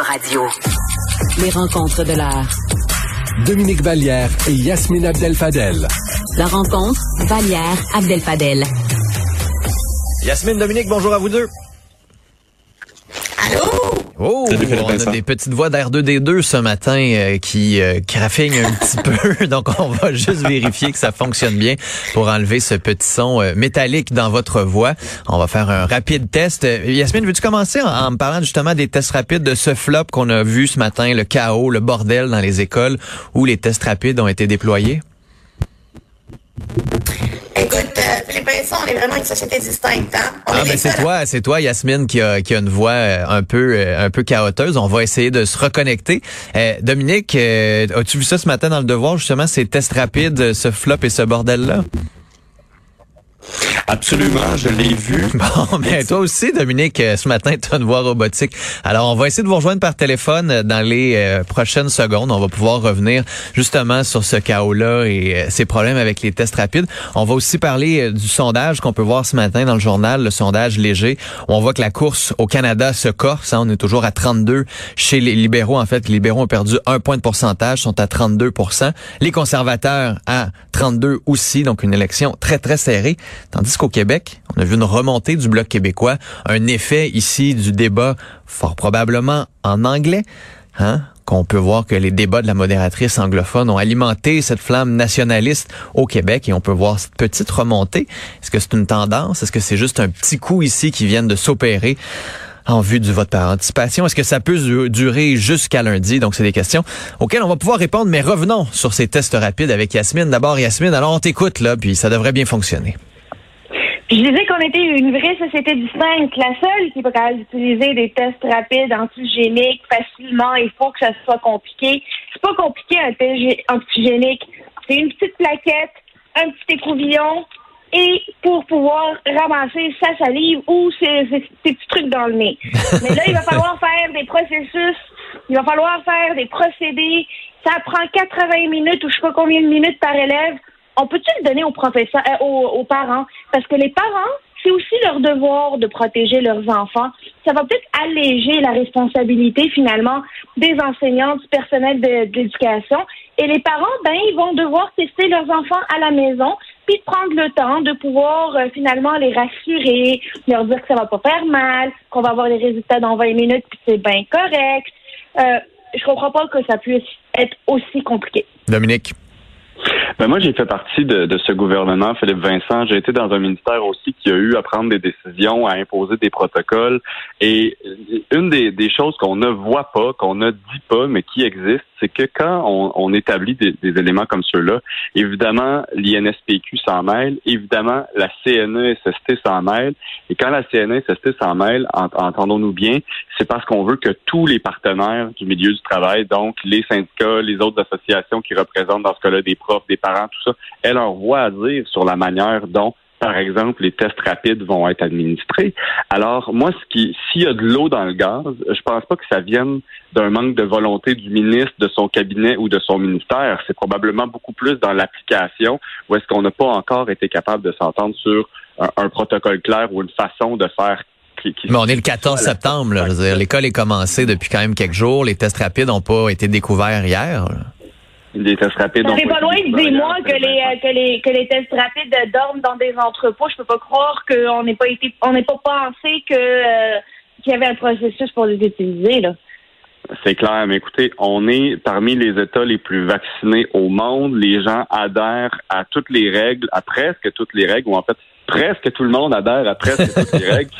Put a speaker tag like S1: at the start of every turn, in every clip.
S1: Cube Radio.
S2: Les rencontres de l'art.
S3: Dominique Vallière et Yasmine Abdel-Fadel.
S2: La rencontre, Vallière Abdel-Fadel.
S4: Yasmine, Dominique, bonjour à vous deux. Oh, on a des petites voix d'R2D2 ce matin euh, qui euh, graffignent un petit peu. Donc, on va juste vérifier que ça fonctionne bien pour enlever ce petit son euh, métallique dans votre voix. On va faire un rapide test. Euh, Yasmine, veux-tu commencer en, en me parlant justement des tests rapides de ce flop qu'on a vu ce matin, le chaos, le bordel dans les écoles où les tests rapides ont été déployés?
S1: Écoute, Philippe Vincent, on est vraiment une société distincte, hein?
S4: Ah ben c'est toi, c'est toi Yasmine qui a, qui a une voix euh, un peu euh, un peu chaoteuse. On va essayer de se reconnecter. Euh, Dominique, euh, as-tu vu ça ce matin dans le devoir? Justement ces tests rapides, ce flop et ce bordel là
S5: Absolument, je l'ai vu.
S4: Bon, mais toi aussi Dominique, euh, ce matin tu as une voix robotique. Alors on va essayer de vous rejoindre par téléphone euh, dans les euh, prochaines secondes. On va pouvoir revenir justement sur ce chaos là et euh, ces problèmes avec les tests rapides. On va aussi parler euh, du sondage qu'on peut voir ce matin dans le journal, le sondage léger. où On voit que la course au Canada se corse. hein. on est toujours à 32 chez les libéraux. En fait, les libéraux ont perdu un point de pourcentage, sont à 32% Les conservateurs à 32 aussi, donc une élection très, très serrée. Tandis qu'au Québec, on a vu une remontée du Bloc québécois, un effet ici du débat fort probablement en anglais. Hein? qu'on peut voir que les débats de la modératrice anglophone ont alimenté cette flamme nationaliste au Québec et on peut voir cette petite remontée. Est-ce que c'est une tendance? Est-ce que c'est juste un petit coup ici qui vient de s'opérer? en vue du vote par anticipation? Est-ce que ça peut du- durer jusqu'à lundi? Donc, c'est des questions auxquelles on va pouvoir répondre, mais revenons sur ces tests rapides avec Yasmine. D'abord, Yasmine, alors on t'écoute, là, puis ça devrait bien fonctionner.
S6: Je disais qu'on était une vraie société distincte, la seule qui est capable d'utiliser des tests rapides antigéniques facilement. Il faut que ça soit compliqué. C'est pas compliqué un test gé- antigénique. C'est une petite plaquette, un petit écouvillon et pour pouvoir ramasser sa salive ou ses, ses- ses petits trucs dans le nez. Mais là, il va falloir faire des processus, il va falloir faire des procédés. Ça prend 80 minutes ou je sais pas combien de minutes par élève. On peut-tu le donner aux professeurs, euh, aux, aux parents? Parce que les parents, c'est aussi leur devoir de protéger leurs enfants. Ça va peut-être alléger la responsabilité finalement des enseignants, du personnel de, l'éducation. Et les parents, ben, ils vont devoir tester leurs enfants à la maison, puis prendre le temps de pouvoir euh, finalement les rassurer, leur dire que ça va pas faire mal, qu'on va avoir les résultats dans 20 minutes, puis c'est bien correct. Euh, je comprends pas que ça puisse être aussi compliqué.
S4: Dominique?
S5: Ben moi, j'ai fait partie de, ce gouvernement, Philippe Vincent. J'ai été dans un ministère aussi qui a eu à prendre des décisions, à imposer des protocoles. Et une des choses qu'on ne voit pas, qu'on ne dit pas, mais qui existe, c'est que quand on, on établit des, des éléments comme ceux-là, évidemment, l'INSPQ s'en mêle, évidemment, la CNESST s'en mêle. Et quand la CNESST s'en mêle, ent- entendons-nous bien, c'est parce qu'on veut que tous les partenaires du milieu du travail, donc les syndicats, les autres associations qui représentent dans ce cas-là des profs, des parents, tout ça, aient leur voix à dire sur la manière dont par exemple, les tests rapides vont être administrés. Alors, moi, ce qui, s'il y a de l'eau dans le gaz, je pense pas que ça vienne d'un manque de volonté du ministre, de son cabinet ou de son ministère. C'est probablement beaucoup plus dans l'application où est-ce qu'on n'a pas encore été capable de s'entendre sur un, un protocole clair ou une façon de faire qui, qui
S4: Mais on est le 14 septembre, l'école est commencée depuis quand même quelques jours. Les tests rapides n'ont pas été découverts hier. là.
S5: Des tests rapides. Ont
S6: n'est pas loin de dire, moi,
S5: découverts.
S6: que les, euh, que les, que les tests rapides dorment dans des entrepôts. Je peux pas croire qu'on n'ait pas été, on n'ait pas pensé que, euh, qu'il y avait un processus pour les utiliser, là.
S5: C'est clair, mais écoutez, on est parmi les États les plus vaccinés au monde. Les gens adhèrent à toutes les règles, à presque toutes les règles, ou en fait, presque tout le monde adhère à presque toutes les règles.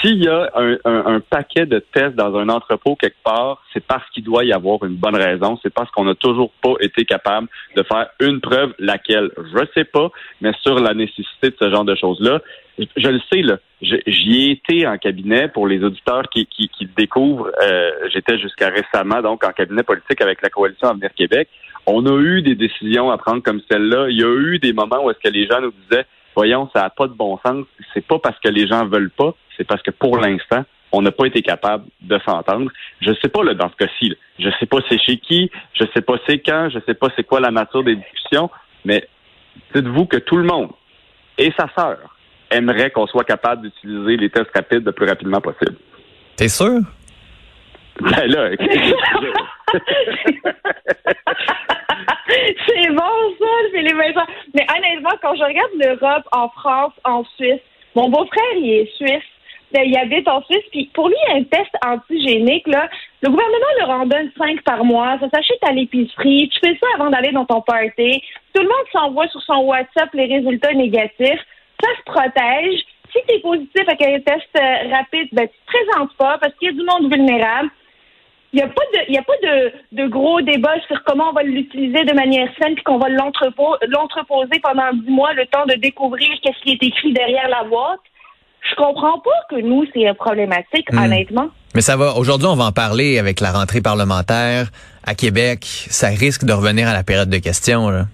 S5: S'il y a un, un- un paquet de tests dans un entrepôt quelque part, c'est parce qu'il doit y avoir une bonne raison. C'est parce qu'on n'a toujours pas été capable de faire une preuve, laquelle je sais pas, mais sur la nécessité de ce genre de choses-là. Je, je le sais, là. J'y ai été en cabinet pour les auditeurs qui, qui, qui découvrent. Euh, J'étais jusqu'à récemment donc en cabinet politique avec la coalition Avenir Québec. On a eu des décisions à prendre comme celle-là. Il y a eu des moments où est-ce que les gens nous disaient, voyons, ça n'a pas de bon sens. C'est pas parce que les gens veulent pas, c'est parce que pour l'instant, on n'a pas été capable de s'entendre. Je sais pas là, dans ce cas-ci. Je sais pas c'est chez qui, je sais pas c'est quand, je sais pas c'est quoi la nature des discussions, mais dites-vous que tout le monde et sa sœur aimerait qu'on soit capable d'utiliser les tests rapides le plus rapidement possible.
S4: T'es sûr?
S5: Ben là,
S6: C'est bon ça, Philippe Vincent. Mais honnêtement, quand je regarde l'Europe, en France, en Suisse, mon beau-frère, il est suisse. Ben, il habite en Suisse, puis pour lui, un test antigénique, là, le gouvernement leur en donne cinq par mois, ça s'achète à l'épicerie, tu fais ça avant d'aller dans ton party, tout le monde s'envoie sur son WhatsApp les résultats négatifs, ça se protège. Si tu es positif avec un test euh, rapide, ben, tu te présentes pas parce qu'il y a du monde vulnérable. Il n'y a pas de, il y a pas de, de gros débat sur comment on va l'utiliser de manière saine puis qu'on va l'entreposer pendant dix mois le temps de découvrir qu'est-ce qui est écrit derrière la boîte. Je comprends pas que nous, c'est problématique,
S4: Hmm.
S6: honnêtement.
S4: Mais ça va. Aujourd'hui, on va en parler avec la rentrée parlementaire à Québec. Ça risque de revenir à la période de questions. Là.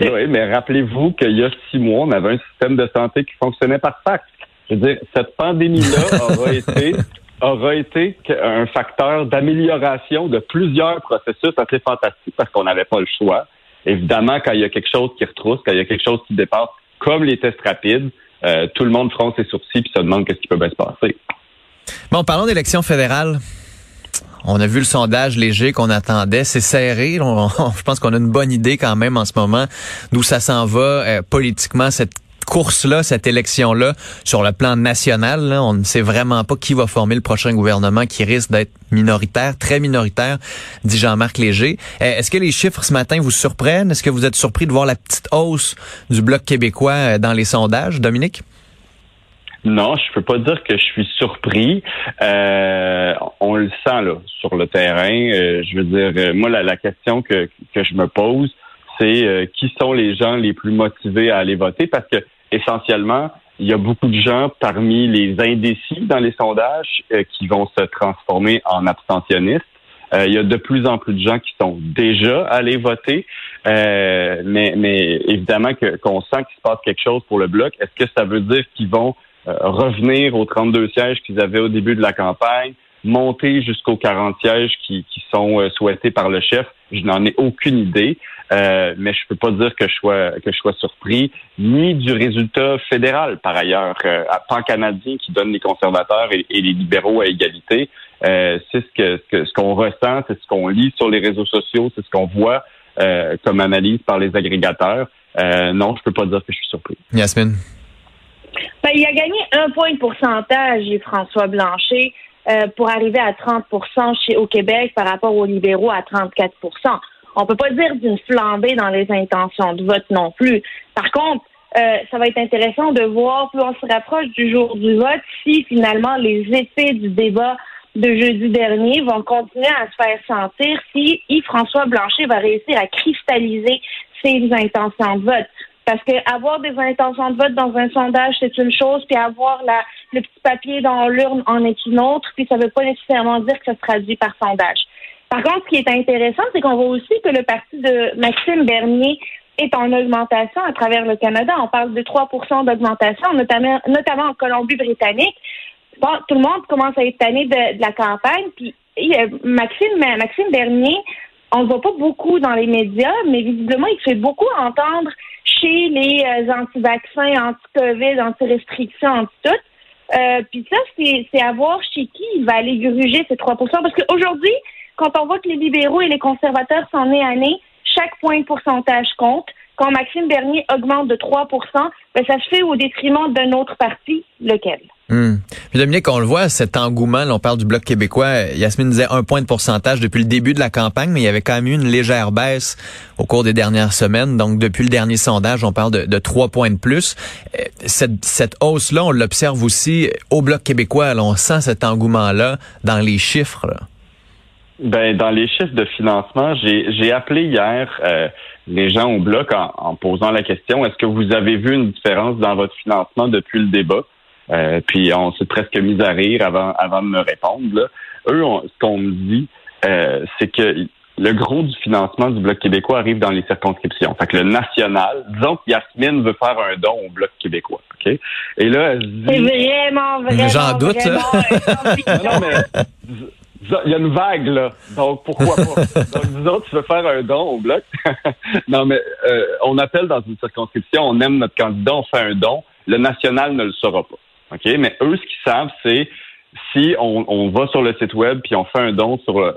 S5: oui, mais rappelez-vous qu'il y a six mois, on avait un système de santé qui fonctionnait par fax. Je veux dire, cette pandémie-là aura été aura été un facteur d'amélioration de plusieurs processus assez fantastiques parce qu'on n'avait pas le choix. Évidemment, quand il y a quelque chose qui retrousse, quand il y a quelque chose qui dépasse, comme les tests rapides, euh, tout le monde fronce ses sourcils puis se demande qu'est-ce qui peut bien se passer.
S4: Bon, parlons d'élections fédérales. On a vu le sondage léger qu'on attendait. C'est serré. Je pense qu'on a une bonne idée quand même en ce moment d'où ça s'en va euh, politiquement, cette course-là, cette élection-là, sur le plan national. on ne sait vraiment pas qui va former le prochain gouvernement qui risque d'être minoritaire, très minoritaire, dit Jean-Marc Léger. Euh, Est-ce que les chiffres ce matin vous surprennent? Est-ce que vous êtes surpris de voir la petite hausse du Bloc québécois euh, dans les sondages, Dominique?
S5: Non, je peux pas dire que je suis surpris. Euh, on le sent là sur le terrain. Je veux dire, moi la, la question que, que je me pose, c'est euh, qui sont les gens les plus motivés à aller voter parce que essentiellement, il y a beaucoup de gens parmi les indécis dans les sondages euh, qui vont se transformer en abstentionnistes. Euh, il y a de plus en plus de gens qui sont déjà allés voter, Euh, mais, mais évidemment qu'on sent qu'il se passe quelque chose pour le bloc. Est-ce que ça veut dire qu'ils vont euh, revenir aux 32 sièges qu'ils avaient au début de la campagne, monter jusqu'aux 40 sièges qui, qui sont souhaités par le chef? Je n'en ai aucune idée, euh, mais je peux pas dire que je sois que je sois surpris, ni du résultat fédéral par ailleurs, euh, à pan canadien qui donne les conservateurs et, et les libéraux à égalité. Euh, c'est ce que ce que- ce qu'on ressent, c'est ce qu'on lit sur les réseaux sociaux, c'est ce qu'on voit euh, comme analyse par les agrégateurs. Euh, non, je peux pas dire que je suis surpris.
S4: Yasmine?
S6: Ben, il a gagné un point de pourcentage, François Blanchet, euh, pour arriver à 30 chez au Québec par rapport aux libéraux à 34 On peut pas dire d'une flambée dans les intentions de vote non plus. Par contre, euh, ça va être intéressant de voir, plus on se rapproche du jour du vote, si finalement les effets du débat de jeudi dernier vont continuer à se faire sentir, si Yves-François Blanchet va réussir à cristalliser ses intentions de vote. Parce que avoir des intentions de vote dans un sondage, c'est une chose, puis avoir la, le petit papier dans l'urne en est une autre, puis ça ne veut pas nécessairement dire que ça se traduit par sondage. Par contre, ce qui est intéressant, c'est qu'on voit aussi que le parti de Maxime Bernier est en augmentation à travers le Canada. On parle de 3% d'augmentation, notamment, notamment en Colombie-Britannique. Tout le monde commence à être tanné de, la campagne, puis Maxime, Maxime Bernier, on ne le voit pas beaucoup dans les médias, mais visiblement, il fait beaucoup entendre chez les euh, anti-vaccins, anti-COVID, anti-restrictions, anti-tout. Euh, Puis ça, c'est c'est à voir chez qui il va aller gruger ces 3% Parce qu'aujourd'hui, quand on voit que les libéraux et les conservateurs nés à nez, chaque point de pourcentage compte. Quand Maxime Bernier augmente de 3 ben, ça se fait au détriment d'un autre parti, lequel?
S4: Hmm. Puis Dominique, on le voit, cet engouement, là, on parle du Bloc québécois. Yasmine disait un point de pourcentage depuis le début de la campagne, mais il y avait quand même eu une légère baisse au cours des dernières semaines. Donc, depuis le dernier sondage, on parle de, trois points de plus. Euh, Cette, cette hausse-là, on l'observe aussi au Bloc québécois. on sent cet engouement-là dans les chiffres. là.
S5: Ben, dans les chiffres de financement, j'ai j'ai appelé hier euh, les gens au bloc en, en posant la question est-ce que vous avez vu une différence dans votre financement depuis le débat? Euh, puis on s'est presque mis à rire avant, avant de me répondre. Là. Eux, ce qu'on me dit, euh, c'est que le gros du financement du Bloc québécois arrive dans les circonscriptions. Fait que le national, disons que Yasmine veut faire un don au Bloc québécois, OK? Et là, elle se dit...
S6: C'est vraiment, vraiment,
S4: J'en doute,
S6: vraiment,
S5: Non, mais il y a une vague, là. Donc, pourquoi pas? Donc, disons, tu veux faire un don au Bloc? non, mais euh, on appelle dans une circonscription, on aime notre candidat, on fait un don. Le national ne le saura pas. OK? Mais eux, ce qu'ils savent, c'est si on, on, va sur le site web puis on fait un don sur euh,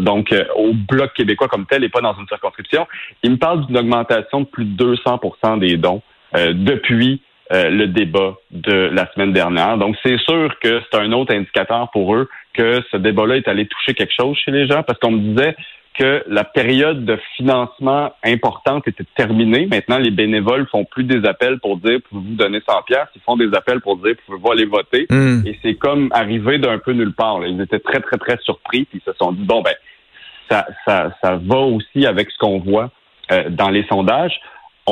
S5: donc euh, au bloc québécois comme tel et pas dans une circonscription, ils me parlent d'une augmentation de plus de 200% des dons euh, depuis le débat de la semaine dernière. Donc c'est sûr que c'est un autre indicateur pour eux que ce débat-là est allé toucher quelque chose chez les gens parce qu'on me disait que la période de financement importante était terminée. Maintenant, les bénévoles font plus des appels pour dire pouvez-vous donner 100 pièces, ils font des appels pour dire pouvez-vous aller voter?
S4: Hmm.
S5: Et c'est comme arrivé d'un peu nulle part. Là. Ils étaient très très très surpris puis ils se sont dit bon ben ça ça ça va aussi avec ce qu'on voit euh, dans les sondages.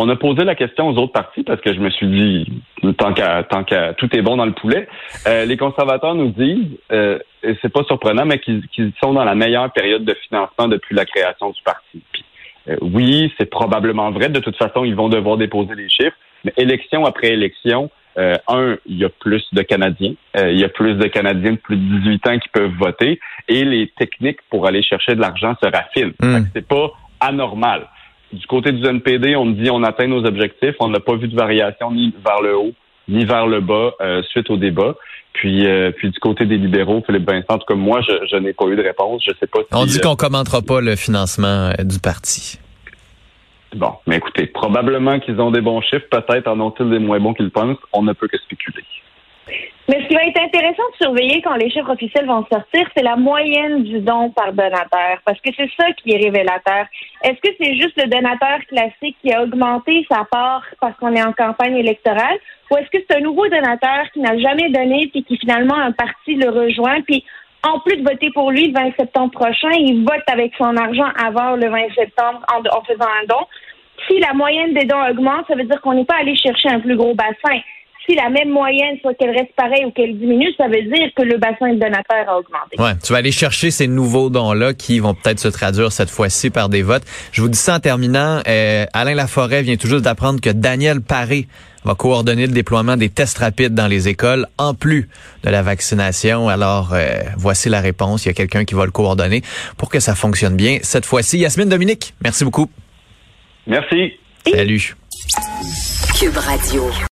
S5: On a posé la question aux autres partis parce que je me suis dit tant qu'à tant qu'à tout est bon dans le poulet. Euh, les conservateurs nous disent euh, et c'est pas surprenant, mais qu'ils sont dans la meilleure période de financement depuis la création du parti. Puis, euh, oui, c'est probablement vrai. De toute façon, ils vont devoir déposer les chiffres. Mais élection après élection, euh, un, il y a plus de Canadiens. Euh, il y a plus de Canadiens de plus de 18 ans qui peuvent voter. Et les techniques pour aller chercher de l'argent se raffinent.
S4: Mm.
S5: C'est pas anormal. Du côté du NPD, on dit on atteint nos objectifs. On n'a pas vu de variation ni vers le haut ni vers le bas suite au débat. Puis, euh, puis du côté des libéraux, Philippe Vincent, en tout cas, moi, je, je n'ai pas eu de réponse. Je sais pas si,
S4: On dit
S5: euh,
S4: qu'on commentera pas le financement euh, du parti.
S5: Bon, mais écoutez, probablement qu'ils ont des bons chiffres. Peut-être en ont-ils des moins bons qu'ils pensent. On ne peut que spéculer.
S6: Mais ce qui va être intéressant de surveiller quand les chiffres officiels vont sortir, c'est la moyenne du don par donateur, parce que c'est ça qui est révélateur. Est-ce que c'est juste le donateur classique qui a augmenté sa part parce qu'on est en campagne électorale, ou est-ce que c'est un nouveau donateur qui n'a jamais donné puis qui finalement un parti le rejoint puis en plus de voter pour lui le 20 septembre prochain, il vote avec son argent avant le 20 septembre en, en faisant un don? Si la moyenne des dons augmente, ça veut dire qu'on n'est pas allé chercher un plus gros bassin si la même moyenne, soit qu'elle reste pareille ou qu'elle diminue, ça veut dire que le bassin de donateurs a augmenté.
S4: Ouais, tu vas aller chercher ces nouveaux dons-là qui vont peut-être se traduire cette fois-ci par des votes. Je vous dis ça en terminant. Euh, Alain Laforêt vient tout juste d'apprendre que Daniel Paré va coordonner le déploiement des tests rapides dans les écoles en plus de la vaccination. Alors, euh, voici la réponse. Il y a quelqu'un qui va le coordonner pour que ça fonctionne bien cette fois-ci. Yasmine Dominique, merci beaucoup.
S5: Merci.
S4: Salut.
S2: Cube Radio.